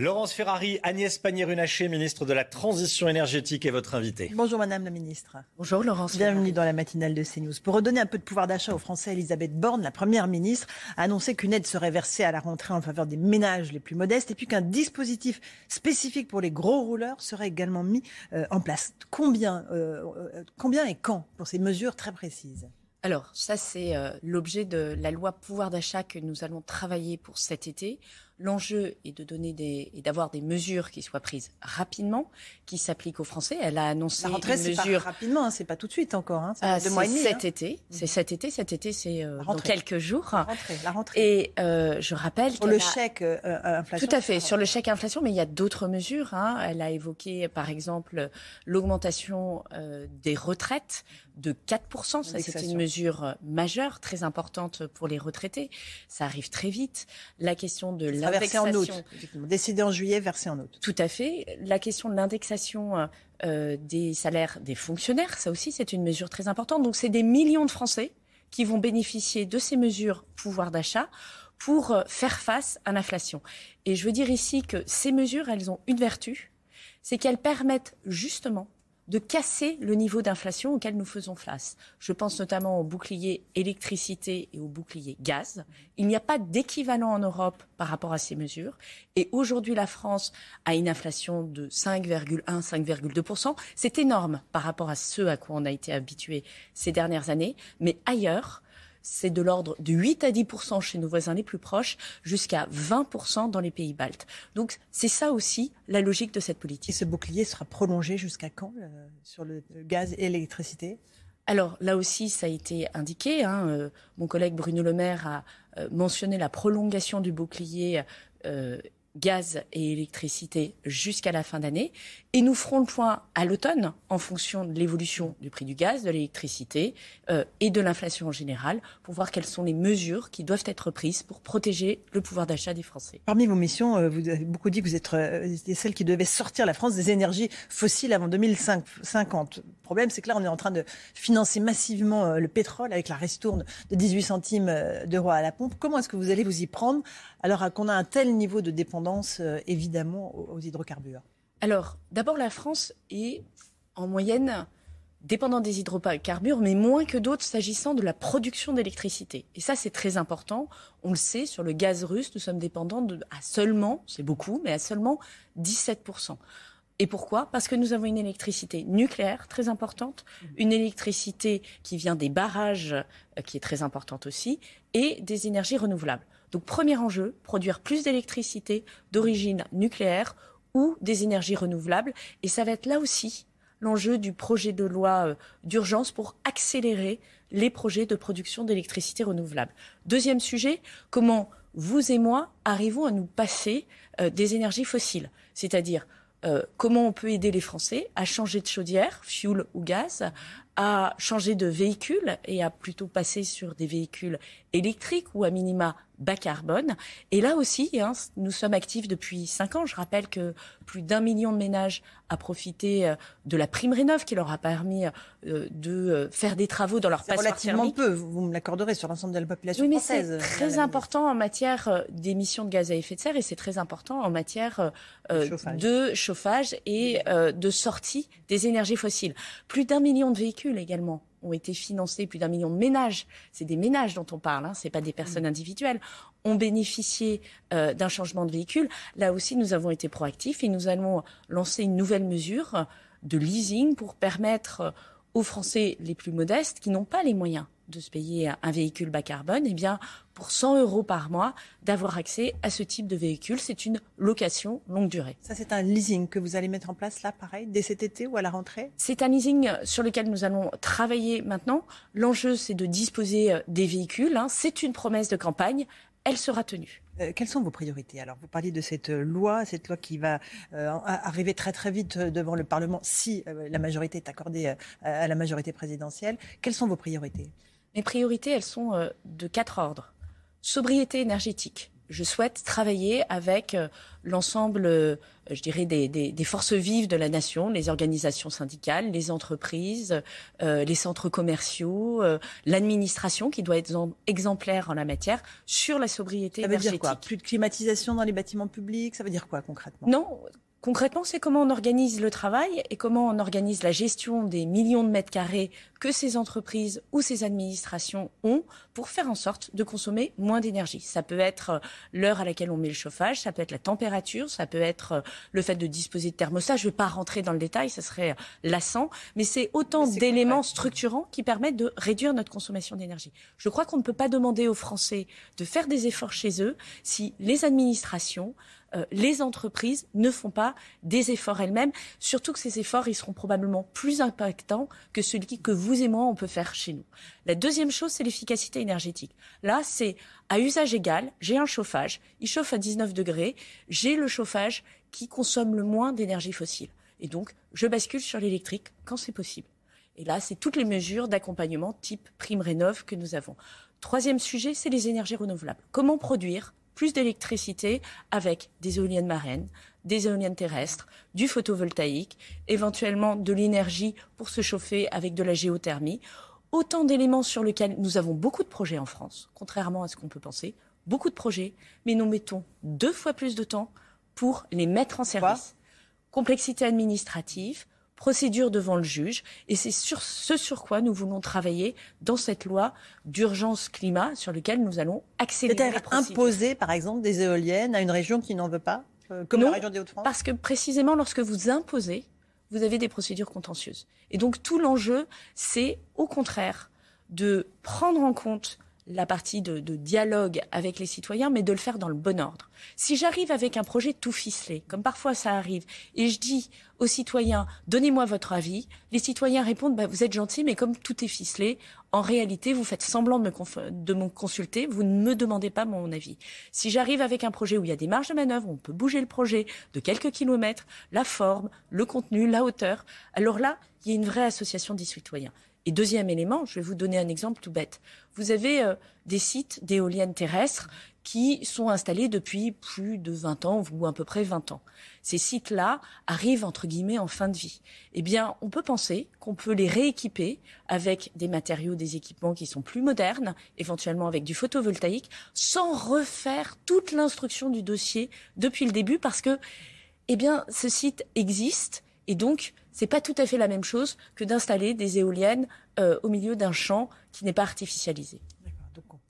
Laurence Ferrari, Agnès Pannier-Runacher, ministre de la Transition énergétique, est votre invitée. Bonjour Madame la ministre. Bonjour Laurence. Bienvenue dans la matinale de CNews. Pour redonner un peu de pouvoir d'achat aux Français, Elisabeth Borne, la Première ministre, a annoncé qu'une aide serait versée à la rentrée en faveur des ménages les plus modestes et puis qu'un dispositif spécifique pour les gros rouleurs serait également mis euh, en place. Combien, euh, euh, combien et quand pour ces mesures très précises? Alors, ça, c'est euh, l'objet de la loi pouvoir d'achat que nous allons travailler pour cet été. L'enjeu est de donner des et d'avoir des mesures qui soient prises rapidement, qui s'appliquent aux Français. Elle a annoncé la rentrée, une mesure pas rapidement, hein, c'est pas tout de suite encore. Hein, deux mois et demi, cet hein. été, c'est cet été. Cet été, c'est euh, dans quelques jours. La rentrée, la rentrée. Et euh, je rappelle qu'elle le a- chèque euh, euh, inflation. Tout à fait, sur le chèque inflation, mais il y a d'autres mesures. hein. Elle a évoqué, par exemple, l'augmentation euh, des retraites de 4%. Ça, c'est une mesure euh, majeure, très importante pour les retraités. Ça arrive très vite. La question de Ça sera versé en août. Décidé en juillet, versé en août. Tout à fait. La question de l'indexation euh, euh, des salaires des fonctionnaires, ça aussi, c'est une mesure très importante. Donc, c'est des millions de Français qui vont bénéficier de ces mesures pouvoir d'achat pour euh, faire face à l'inflation. Et je veux dire ici que ces mesures, elles ont une vertu, c'est qu'elles permettent justement de casser le niveau d'inflation auquel nous faisons face. Je pense notamment au bouclier électricité et au bouclier gaz. Il n'y a pas d'équivalent en Europe par rapport à ces mesures. Et aujourd'hui, la France a une inflation de 5,1, 5,2%. C'est énorme par rapport à ce à quoi on a été habitué ces dernières années. Mais ailleurs, c'est de l'ordre de 8 à 10% chez nos voisins les plus proches, jusqu'à 20% dans les pays baltes. Donc c'est ça aussi la logique de cette Et politique. ce bouclier sera prolongé jusqu'à quand euh, sur le le gaz et l'électricité? Alors là aussi, ça a été indiqué. hein, euh, mon collègue Bruno Le Maire a euh, mentionné la prolongation du bouclier euh, gaz et électricité jusqu'à la fin d'année. Et nous ferons le point à l'automne en fonction de l'évolution du prix du gaz, de l'électricité euh, et de l'inflation en général pour voir quelles sont les mesures qui doivent être prises pour protéger le pouvoir d'achat des Français. Parmi vos missions, euh, vous avez beaucoup dit que vous êtes euh, celle qui devait sortir la France des énergies fossiles avant 2050. Le problème, c'est que là, on est en train de financer massivement euh, le pétrole avec la ristourne de 18 centimes d'euros à la pompe. Comment est-ce que vous allez vous y prendre alors qu'on a un tel niveau de dépendance, euh, évidemment, aux, aux hydrocarbures Alors, d'abord, la France est en moyenne dépendante des hydrocarbures, mais moins que d'autres s'agissant de la production d'électricité. Et ça, c'est très important. On le sait, sur le gaz russe, nous sommes dépendants de, à seulement, c'est beaucoup, mais à seulement 17%. Et pourquoi? Parce que nous avons une électricité nucléaire très importante, une électricité qui vient des barrages, euh, qui est très importante aussi, et des énergies renouvelables. Donc premier enjeu, produire plus d'électricité d'origine nucléaire ou des énergies renouvelables. Et ça va être là aussi l'enjeu du projet de loi euh, d'urgence pour accélérer les projets de production d'électricité renouvelable. Deuxième sujet, comment vous et moi arrivons à nous passer euh, des énergies fossiles, c'est-à-dire euh, comment on peut aider les Français à changer de chaudière, fuel ou gaz, à changer de véhicule et à plutôt passer sur des véhicules électriques ou à minima bas carbone. Et là aussi, hein, nous sommes actifs depuis cinq ans. Je rappelle que plus d'un million de ménages a profité euh, de la prime rénov qui leur a permis euh, de euh, faire des travaux dans leur passoire relativement thermique. peu, vous me l'accorderez, sur l'ensemble de la population Oui, mais française. c'est très important en matière d'émissions de gaz à effet de serre et c'est très important en matière euh, chauffage. de chauffage et euh, de sortie des énergies fossiles. Plus d'un million de véhicules également ont été financés, plus d'un million de ménages, c'est des ménages dont on parle, hein, c'est pas des personnes individuelles, ont bénéficié euh, d'un changement de véhicule. Là aussi, nous avons été proactifs et nous allons lancer une nouvelle mesure de leasing pour permettre euh, aux Français les plus modestes qui n'ont pas les moyens de se payer un- véhicule bas carbone, eh bien, pour 100 euros par mois, d'avoir accès à ce type de véhicule. C'est une location longue durée. Ça, c'est un leasing que vous allez mettre en place là, pareil, dès cet été ou à la rentrée? C'est un leasing sur lequel nous allons travailler maintenant. L'enjeu, c'est de disposer euh, des véhicules. hein. C'est une promesse de campagne. Elle sera tenue. Euh, quelles sont vos priorités Alors, vous parliez de cette loi, cette loi qui va arriver très très vite devant le Parlement si la majorité est accordée à la majorité présidentielle. Quelles sont vos priorités? Mes priorités, elles sont de quatre ordres. Sobriété énergétique je souhaite travailler avec euh, l'ensemble, euh, je dirais, des, forces vives de la nation, les organisations syndicales, les entreprises, euh, les centres commerciaux, l'administration qui doit être exemplaire en la matière sur la sobriété énergétique. Ça veut dire quoi? Plus de climatisation dans les bâtiments publics? Ça veut dire quoi concrètement? Non, Concrètement, c'est comment on organise le travail et comment on organise la gestion des millions de mètres carrés que ces entreprises ou ces administrations ont pour faire en sorte de consommer moins d'énergie. Ça peut être euh, l'heure à laquelle on met le chauffage, ça peut être la température, ça peut être euh, le fait de disposer de thermostat. Je ne vais pas rentrer dans le détail, ça serait euh, lassant, mais c'est autant d'éléments structurants qui permettent de réduire notre consommation d'énergie. Je crois qu'on ne peut pas demander aux Français de faire des efforts chez eux si les administrations euh, les entreprises ne font pas des efforts elles-mêmes, surtout que ces efforts, ils seront probablement plus impactants que celui que vous et moi, on peut faire chez nous. La deuxième chose, c'est l'efficacité énergétique. Là, c'est à usage égal, j'ai un chauffage, il chauffe à 19 degrés, j'ai le chauffage qui consomme le moins d'énergie fossile. Et donc, je bascule sur l'électrique quand c'est possible. Et là, c'est toutes les mesures d'accompagnement type prime rénov que nous avons. Troisième sujet, c'est les énergies renouvelables. Comment produire plus d'électricité avec des éoliennes marines, des éoliennes terrestres, du photovoltaïque, éventuellement de l'énergie pour se chauffer avec de la géothermie. Autant d'éléments sur lesquels nous avons beaucoup de projets en France, contrairement à ce qu'on peut penser, beaucoup de projets, mais nous mettons deux fois plus de temps pour les mettre en service. Complexité administrative, procédure devant le juge. Et c'est sur ce sur quoi nous voulons travailler dans cette loi d'urgence climat sur lequel nous allons accélérer imposer, par exemple, des éoliennes à une région qui n'en veut pas, euh, comme la région des Hauts-de-France Parce que précisément, lorsque vous imposez, vous avez des procédures contentieuses. Et donc tout l'enjeu, c'est au contraire de prendre en compte la partie de, dialogue avec les citoyens, mais de le faire dans le bon ordre. Si j'arrive avec un projet tout ficelé, comme parfois ça arrive, et je dis aux citoyens, donnez-moi votre avis, les citoyens répondent, bah, vous êtes gentil, mais comme tout est ficelé, en réalité, vous faites semblant de me, de me consulter, vous ne me demandez pas mon avis. Si j'arrive avec un projet où il y a des marges de manœuvre, on peut bouger le projet de quelques kilomètres, la forme, le contenu, la hauteur, alors là, il y a une vraie association des citoyens. Et deuxième élément, je vais vous donner un exemple tout bête. Vous avez euh, des sites d'éoliennes terrestres qui sont installés depuis plus de 20 ans ou à peu près 20 ans. Ces sites-là arrivent entre guillemets en fin de vie. Eh bien, on peut penser qu'on peut les rééquiper avec des matériaux, des équipements qui sont plus modernes, éventuellement avec du photovoltaïque, sans refaire toute l'instruction du dossier depuis le début parce que, eh bien, ce site existe et donc c'est pas tout à fait la même chose que d'installer des éoliennes euh, au milieu d'un champ qui n'est pas artificialisé.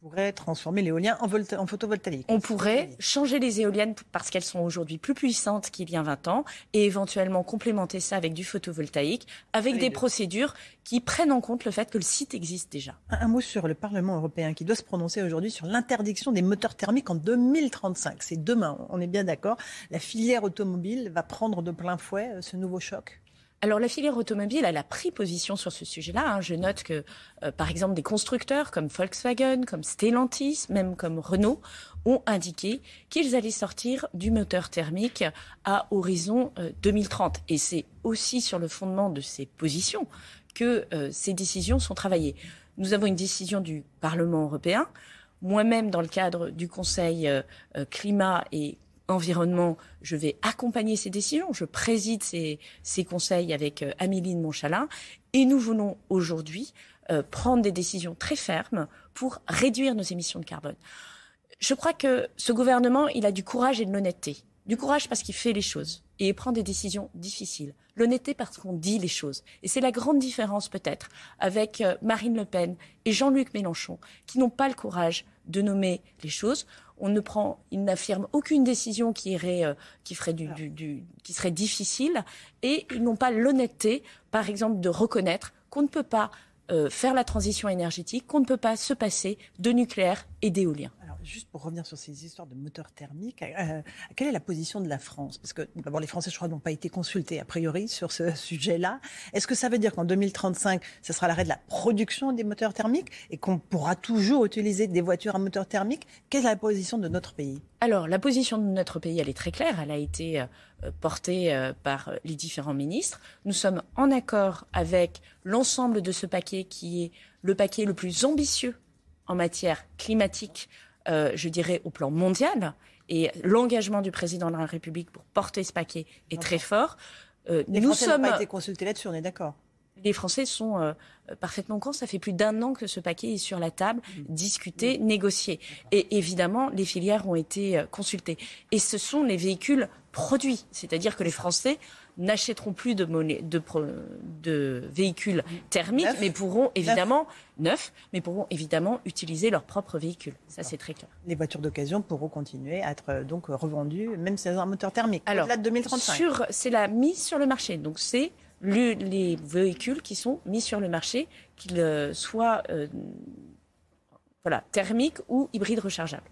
Pourrait transformer l'éolien en, en, photovoltaïque. On pourrait changer les éoliennes parce qu'elles sont aujourd'hui plus puissantes qu'il y a 20 ans et éventuellement complémenter ça avec du photovoltaïque, avec des procédures qui prennent en compte le fait que le site existe déjà. Un, mot sur le Parlement européen qui doit se prononcer aujourd'hui sur l'interdiction des moteurs thermiques en 2035. C'est demain, on est bien d'accord. La filière automobile va prendre de plein fouet euh, ce nouveau choc? Alors la filière automobile, elle a pris position sur ce sujet-là. Hein. Je note que, euh, par exemple, des constructeurs comme Volkswagen, comme Stellantis, même comme Renault, ont indiqué qu'ils allaient sortir du moteur thermique à horizon 2030. Euh, Et c'est aussi sur le fondement de ces positions que euh, ces décisions sont travaillées. Nous avons une décision du Parlement européen. Moi-même, dans le cadre du Conseil climat et environnement, je vais accompagner ces décisions. Je préside ces, conseils avec euh, Amélie de Montchalin. Et nous voulons aujourd'hui euh, prendre des décisions très fermes pour réduire nos émissions de carbone. Je crois que ce gouvernement, il a du courage et de l'honnêteté. Du courage parce qu'il fait les choses et il prend des décisions difficiles. L'honnêteté parce qu'on dit les choses. Et c'est la grande différence peut-être avec euh, Marine Le Pen et Jean-Luc Mélenchon qui n'ont pas le courage de nommer les choses on ne prend, il n'affirme aucune décision qui irait, euh, qui ferait du, qui serait difficile, et ils n'ont pas l'honnêteté, par exemple, de reconnaître qu'on ne peut pas euh, faire la transition énergétique, qu'on ne peut pas se passer de nucléaire et d'éolien. Juste pour revenir sur ces histoires de moteurs thermiques, euh, quelle est la position de la France? Parce que d'abord, les Français, je crois, n'ont pas été consultés a priori sur ce sujet-là. Est-ce que ça veut dire qu'en 2035, ce sera l'arrêt de la production des moteurs thermiques et qu'on pourra toujours utiliser des voitures à moteur thermique Quelle est la position de notre pays? Alors, la position de notre pays, elle est très claire. Elle a été euh, portée euh, par les différents ministres. Nous sommes en accord avec l'ensemble de ce paquet qui est le paquet le plus ambitieux en matière climatique, euh, je dirais, au plan mondial. Et l'engagement du président de la République pour porter ce paquet est très fort. Euh, les nous Français sommes... pas été consultés là-dessus, on est d'accord les Français sont euh, parfaitement conscients. Ça fait plus d'un an que ce paquet est sur la table, discuté, négocié. Et évidemment, les filières ont été euh, consultées. Et ce sont les véhicules produits. C'est-à-dire que les Français n'achèteront plus de, monnaie, de, de véhicules thermiques, mais pourront évidemment, neufs, mais pourront évidemment utiliser leurs propres véhicules. Ça, c'est très clair. Les voitures d'occasion pourront continuer à être euh, donc revendues, même si elles ont un moteur thermique. Alors, de 2035. C'est la mise sur le marché. Donc, c'est les véhicules qui sont mis sur le marché, qu'ils euh, soient euh, voilà, thermiques ou hybrides rechargeables.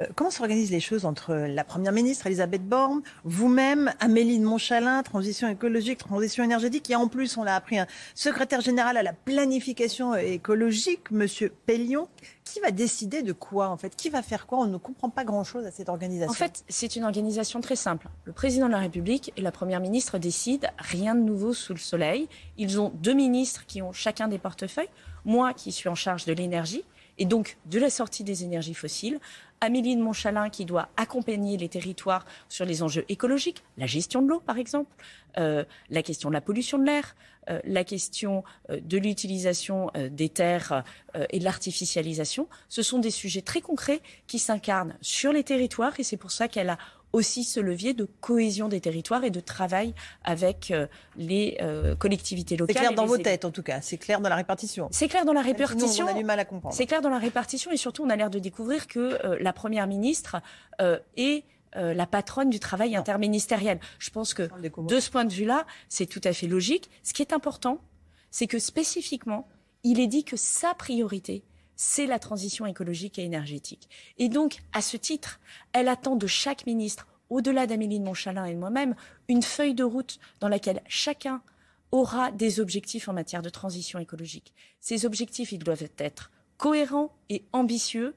Euh, comment s'organisent les choses entre la Première ministre Elisabeth Borne, vous-même, Amélie de Montchalin, transition écologique, transition énergétique, et en plus on l'a appris un secrétaire général à la planification écologique, Monsieur Pellion. Qui va décider de quoi en fait? Qui va faire quoi? On ne comprend pas grand-chose à cette organisation. En fait, c'est une organisation très simple. Le président de la République et la Première ministre décident rien de nouveau sous le soleil. Ils ont deux ministres qui ont chacun des portefeuilles. Moi qui suis en charge de l'énergie et donc de la sortie des énergies fossiles. Amélie de Montchalin qui doit accompagner les territoires sur les enjeux écologiques, la gestion de l'eau par exemple, euh, la question de la pollution de l'air, euh, la question euh, de l'utilisation des terres et de l'artificialisation. Ce sont des sujets très concrets qui s'incarnent sur les territoires et c'est pour ça qu'elle a aussi ce levier de cohésion des territoires et de travail avec euh, les euh, collectivités locales. C'est clair dans vos têtes, en tout cas. C'est clair dans la répartition. C'est clair dans la répartition. on a du mal à comprendre. C'est clair dans la répartition et surtout, on a l'air de découvrir que euh, la première ministre est la patronne du travail interministériel. Je pense que de ce point de vue-là, c'est tout à fait logique. Ce qui est important, c'est que spécifiquement, il est dit que sa priorité, c'est la transition écologique et énergétique. Et donc, à ce titre, elle attend de chaque ministre, au-delà d'Amélie de Montchalin et de moi-même, une feuille de route dans laquelle chacun aura des objectifs en matière de transition écologique. Ces objectifs, ils doivent être cohérents et ambitieux,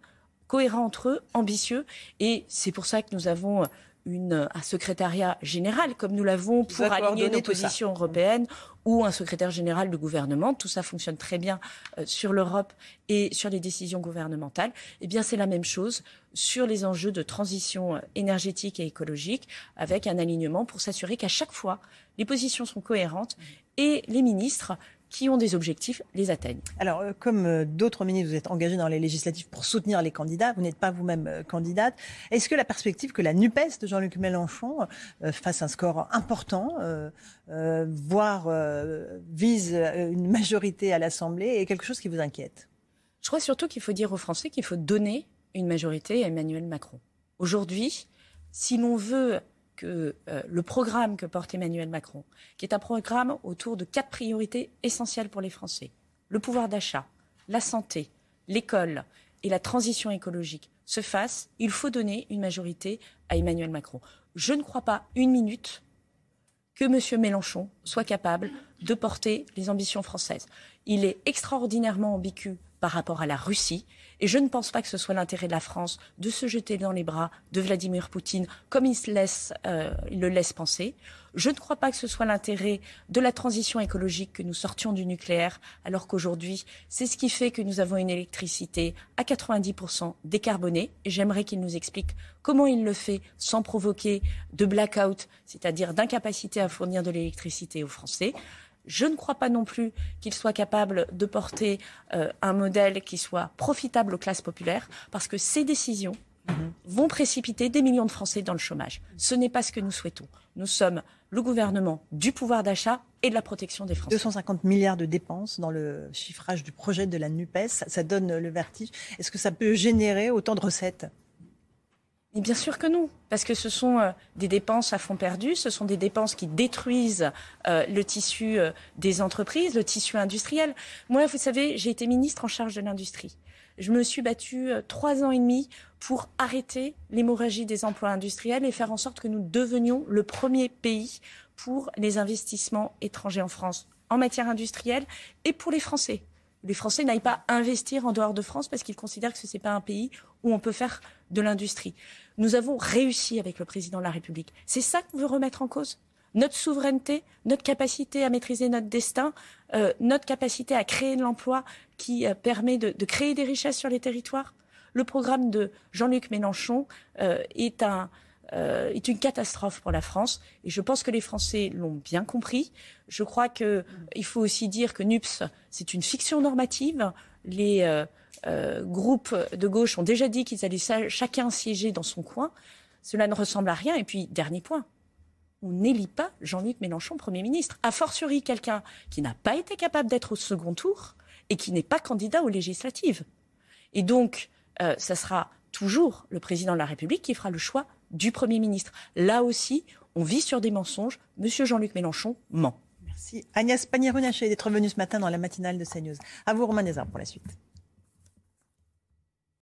cohérents entre eux, ambitieux, et c'est pour ça que nous avons une, un secrétariat général, comme nous l'avons pour aligner nos positions européennes, ou un secrétaire général de gouvernement. Tout ça fonctionne très bien euh, sur l'Europe et sur les décisions gouvernementales. Eh bien, c'est la même chose sur les enjeux de transition euh, énergétique et écologique, avec un alignement pour s'assurer qu'à chaque fois, les positions sont cohérentes et les ministres qui ont des objectifs les atteignent. Alors, euh, comme euh, d'autres ministres, vous êtes engagés dans les législatives pour soutenir les candidats. Vous n'êtes pas vous-même euh, candidate. Est-ce que la perspective que la NUPES de Jean-Luc Mélenchon fasse un score important, voire vise une majorité à l'Assemblée, est quelque chose qui vous inquiète? Je crois surtout qu'il faut dire aux Français qu'il faut donner une majorité à Emmanuel Macron. Aujourd'hui, si l'on veut que euh, le programme que porte Emmanuel Macron, qui est un programme autour de quatre priorités essentielles pour les Français, le pouvoir d'achat, la santé, l'école et la transition écologique, se fasse, il faut donner une majorité à Emmanuel Macron. Je ne crois pas une minute que M. Mélenchon soit capable de porter les ambitions françaises. Il est extraordinairement ambigu par rapport à la Russie. Et je ne pense pas que ce soit l'intérêt de la France de se jeter dans les bras de Vladimir Poutine comme il, laisse, euh, il le laisse penser. Je ne crois pas que ce soit l'intérêt de la transition écologique que nous sortions du nucléaire, alors qu'aujourd'hui, c'est ce qui fait que nous avons une électricité à 90% décarbonée. Et j'aimerais qu'il nous explique comment il le fait sans provoquer de blackout, c'est-à-dire d'incapacité à fournir de l'électricité aux Français. Je ne crois pas non plus qu'il soit capable de porter euh, un modèle qui soit profitable aux classes populaires, parce que ces décisions vont précipiter des millions de Français dans le chômage. Ce n'est pas ce que nous souhaitons. Nous sommes le gouvernement du pouvoir d'achat et de la protection des Français. 250 milliards de dépenses dans le chiffrage du projet de la NUPES, ça donne le vertige. Est-ce que ça peut générer autant de recettes? Mais bien sûr que non, parce que ce sont euh, des dépenses à fond perdu, ce sont des dépenses qui détruisent euh, le tissu euh, des entreprises, le tissu industriel. Moi, vous savez, j'ai été ministre en charge de l'industrie. je me suis battue trois ans et demi pour arrêter l'hémorragie des emplois industriels et faire en sorte que nous devenions le premier pays pour les investissements étrangers en France en matière industrielle et pour les Français. Les Français n'aillent pas investir en dehors de France parce qu'ils considèrent que ce n'est pas un pays où on peut faire de l'industrie. Nous avons réussi avec le président de la République. C'est ça qu'on veut remettre en cause notre souveraineté, notre capacité à maîtriser notre destin, euh, notre capacité à créer de l'emploi qui euh, permet de, créer des richesses sur les territoires. Le programme de Jean-Luc Mélenchon euh, est, un, euh, est une catastrophe pour la France et je pense que les Français l'ont bien compris. Je crois qu'il faut aussi dire que NUPS, c'est une fiction normative. Les euh, groupes de gauche ont déjà dit qu'ils allaient chacun siéger dans son coin. Cela ne ressemble à rien. Et puis, dernier point, on n'élit pas Jean-Luc Mélenchon Premier ministre. A fortiori, quelqu'un qui n'a pas été capable d'être au second tour et qui n'est pas candidat aux législatives. Et donc, euh, ça sera toujours le président de la République qui fera le choix du Premier ministre. Là aussi, on vit sur des mensonges. Monsieur Jean-Luc Mélenchon ment. Merci. Agnès Pannier-Runacher d'être venue ce matin dans la matinale de CNews. À vous, Romain Desarmes, pour la suite.